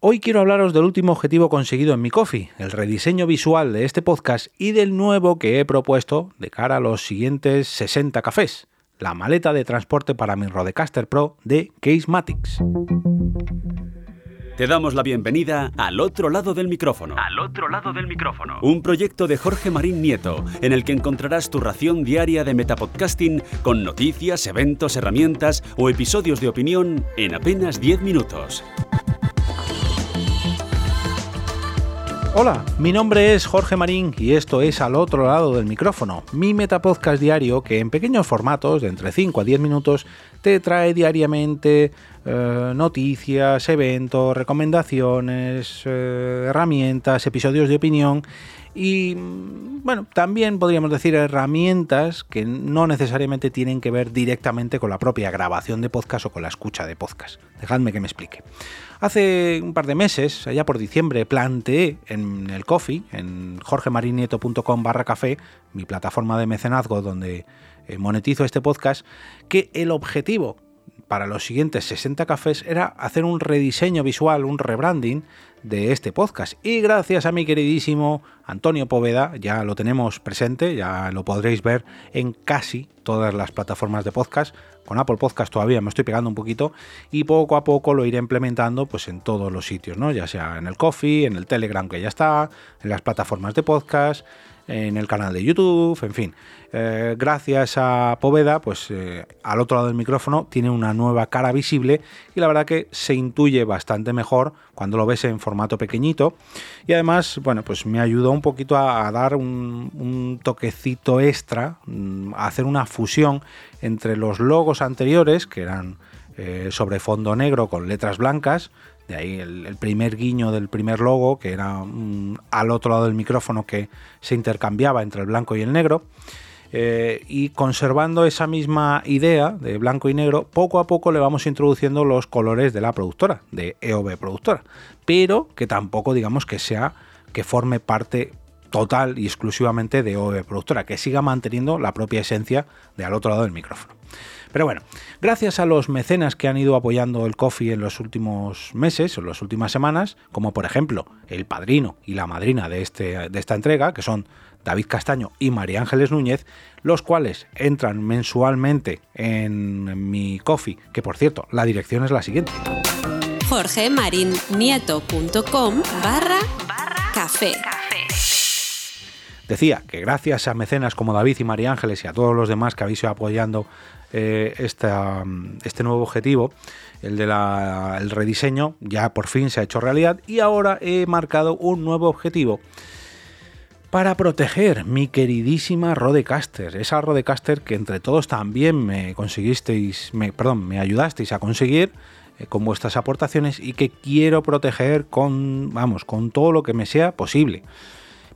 Hoy quiero hablaros del último objetivo conseguido en mi coffee, el rediseño visual de este podcast y del nuevo que he propuesto de cara a los siguientes 60 cafés, la maleta de transporte para mi Rodecaster Pro de Casematics. Te damos la bienvenida al otro lado del micrófono. Al otro lado del micrófono. Un proyecto de Jorge Marín Nieto, en el que encontrarás tu ración diaria de metapodcasting con noticias, eventos, herramientas o episodios de opinión en apenas 10 minutos. Hola, mi nombre es Jorge Marín y esto es Al otro lado del micrófono, mi metapodcast diario que en pequeños formatos de entre 5 a 10 minutos te trae diariamente eh, noticias, eventos, recomendaciones, eh, herramientas, episodios de opinión y, bueno, también podríamos decir herramientas que no necesariamente tienen que ver directamente con la propia grabación de podcast o con la escucha de podcast. Dejadme que me explique. Hace un par de meses, allá por diciembre, planteé en el coffee, en jorgemarinieto.com barra café, mi plataforma de mecenazgo donde eh, monetizo este podcast, que el objetivo para los siguientes 60 cafés era hacer un rediseño visual, un rebranding de este podcast. Y gracias a mi queridísimo Antonio Poveda, ya lo tenemos presente, ya lo podréis ver en casi todas las plataformas de podcast. Con Apple Podcast todavía me estoy pegando un poquito y poco a poco lo iré implementando pues en todos los sitios, ¿no? Ya sea en el Coffee, en el Telegram que ya está, en las plataformas de podcast, en el canal de YouTube, en fin. Eh, gracias a Poveda, pues eh, al otro lado del micrófono tiene una nueva cara visible y la verdad que se intuye bastante mejor cuando lo ves en formato pequeñito y además, bueno, pues me ayudó un poquito a, dar un, toquecito extra, mm, a hacer una fusión entre los logos anteriores que eran eh, sobre fondo negro con letras blancas de ahí el, primer guiño del primer logo, que era al otro lado del micrófono que se intercambiaba entre el blanco y el negro. Eh, y conservando esa misma idea de blanco y negro, poco a poco le vamos introduciendo los colores de la productora, de EOB Productora, pero que tampoco digamos que sea que forme parte total y exclusivamente de EOB Productora, que siga manteniendo la propia esencia de al otro lado del micrófono. Pero bueno, gracias a los mecenas que han ido apoyando el coffee en los últimos meses o en las últimas semanas, como por ejemplo el padrino y la madrina de, este, de esta entrega, que son David Castaño y María Ángeles Núñez, los cuales entran mensualmente en mi coffee, que por cierto, la dirección es la siguiente. jorgemarinieto.com barra café. Decía que gracias a mecenas como David y María Ángeles y a todos los demás que habéis ido apoyando eh, este nuevo objetivo, el del rediseño, ya por fin se ha hecho realidad y ahora he marcado un nuevo objetivo para proteger mi queridísima Rodecaster, esa Rodecaster que entre todos también me conseguisteis, me, perdón, me ayudasteis a conseguir eh, con vuestras aportaciones y que quiero proteger con, vamos, con todo lo que me sea posible.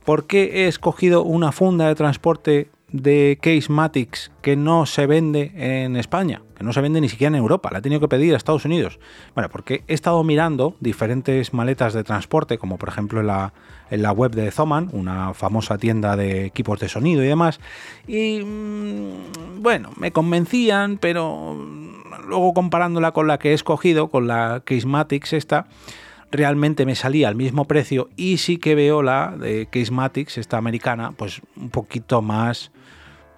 ¿Por qué he escogido una funda de transporte de Casematics que no se vende en España? Que no se vende ni siquiera en Europa, la he tenido que pedir a Estados Unidos. Bueno, porque he estado mirando diferentes maletas de transporte, como por ejemplo en la, en la web de Zoman, una famosa tienda de equipos de sonido y demás. Y mm, bueno, me convencían, pero luego comparándola con la que he escogido, con la Casematics esta, realmente me salía al mismo precio y sí que veo la de Casematics, esta americana, pues un poquito más,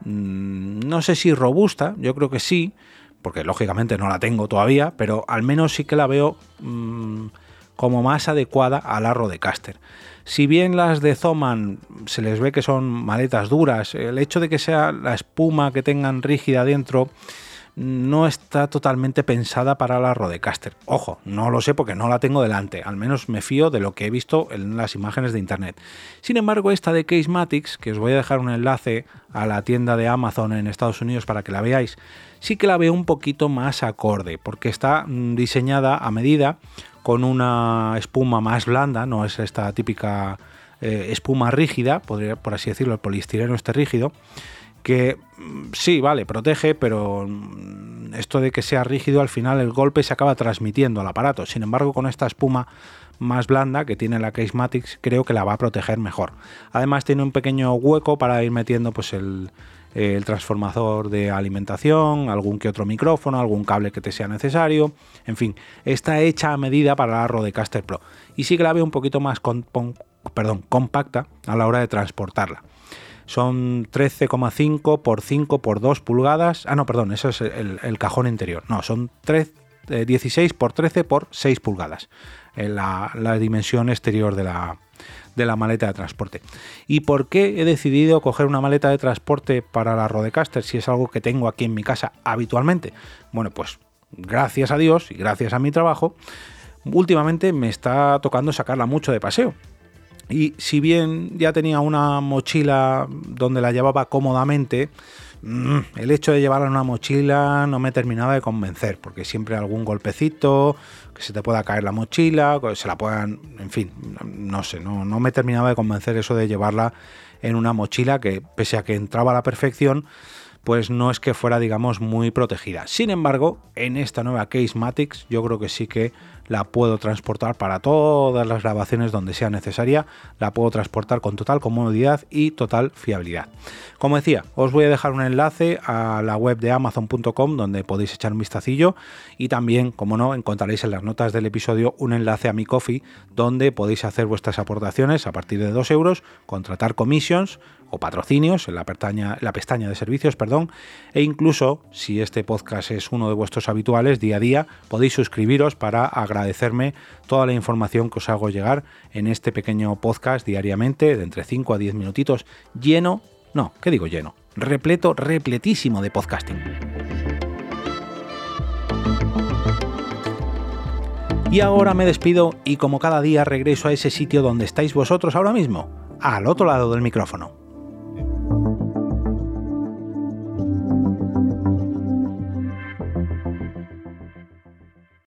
mm, no sé si robusta, yo creo que sí, porque lógicamente no la tengo todavía, pero al menos sí que la veo mm, como más adecuada a la Rodecaster. Si bien las de Zoman se les ve que son maletas duras, el hecho de que sea la espuma que tengan rígida dentro, no está totalmente pensada para la Rodecaster. Ojo, no lo sé porque no la tengo delante, al menos me fío de lo que he visto en las imágenes de internet. Sin embargo, esta de Casematics, que os voy a dejar un enlace a la tienda de Amazon en Estados Unidos para que la veáis, sí que la veo un poquito más acorde, porque está mm, diseñada a medida con una espuma más blanda, no es esta típica eh, espuma rígida, podría, por así decirlo, el poliestireno este rígido, que mm, sí, vale, protege, pero mm, esto de que sea rígido al final el golpe se acaba transmitiendo al aparato. Sin embargo, con esta espuma más blanda que tiene la Casematics, creo que la va a proteger mejor. Además tiene un pequeño hueco para ir metiendo pues el, transformador de alimentación, algún que otro micrófono, algún cable que te sea necesario, en fin, está hecha a medida para la Rodecaster Pro y sí que la veo un poquito más perdón, compacta a la hora de transportarla. Son 13,5 por 5 por 2 pulgadas. Ah, no, perdón, eso es el, cajón interior. No, son 16 por 13 por 6 pulgadas. En la, la dimensión exterior de la, de la maleta de transporte. ¿Y por qué he decidido coger una maleta de transporte para la Rodecaster si es algo que tengo aquí en mi casa habitualmente? Bueno, pues gracias a Dios y gracias a mi trabajo, últimamente me está tocando sacarla mucho de paseo. Y si bien ya tenía una mochila donde la llevaba cómodamente, mm, el hecho de llevarla en una mochila no me terminaba de convencer, porque siempre algún golpecito, que se te pueda caer la mochila, que se la puedan, en fin, no sé, no, no me terminaba de convencer eso de llevarla en una mochila que pese a que entraba a la perfección, pues no es que fuera, digamos, muy protegida. Sin embargo, en esta nueva Case Matix yo creo que sí que la puedo transportar para todas las grabaciones donde sea necesaria, la puedo transportar con total comodidad y total fiabilidad. Como decía, os voy a dejar un enlace a la web de amazon.com donde podéis echar un vistacillo y también, como no, encontraréis en las notas del episodio un enlace a mi coffee donde podéis hacer vuestras aportaciones a partir de 2 euros, contratar commissions o patrocinios en la pestaña, de servicios, perdón, e incluso si este podcast es uno de vuestros habituales día a día, podéis suscribiros para agradecerme toda la información que os hago llegar en este pequeño podcast diariamente de entre 5 a 10 minutitos lleno, no, ¿qué digo lleno? Repleto, repletísimo de podcasting. Y ahora me despido y como cada día regreso a ese sitio donde estáis vosotros ahora mismo, al otro lado del micrófono.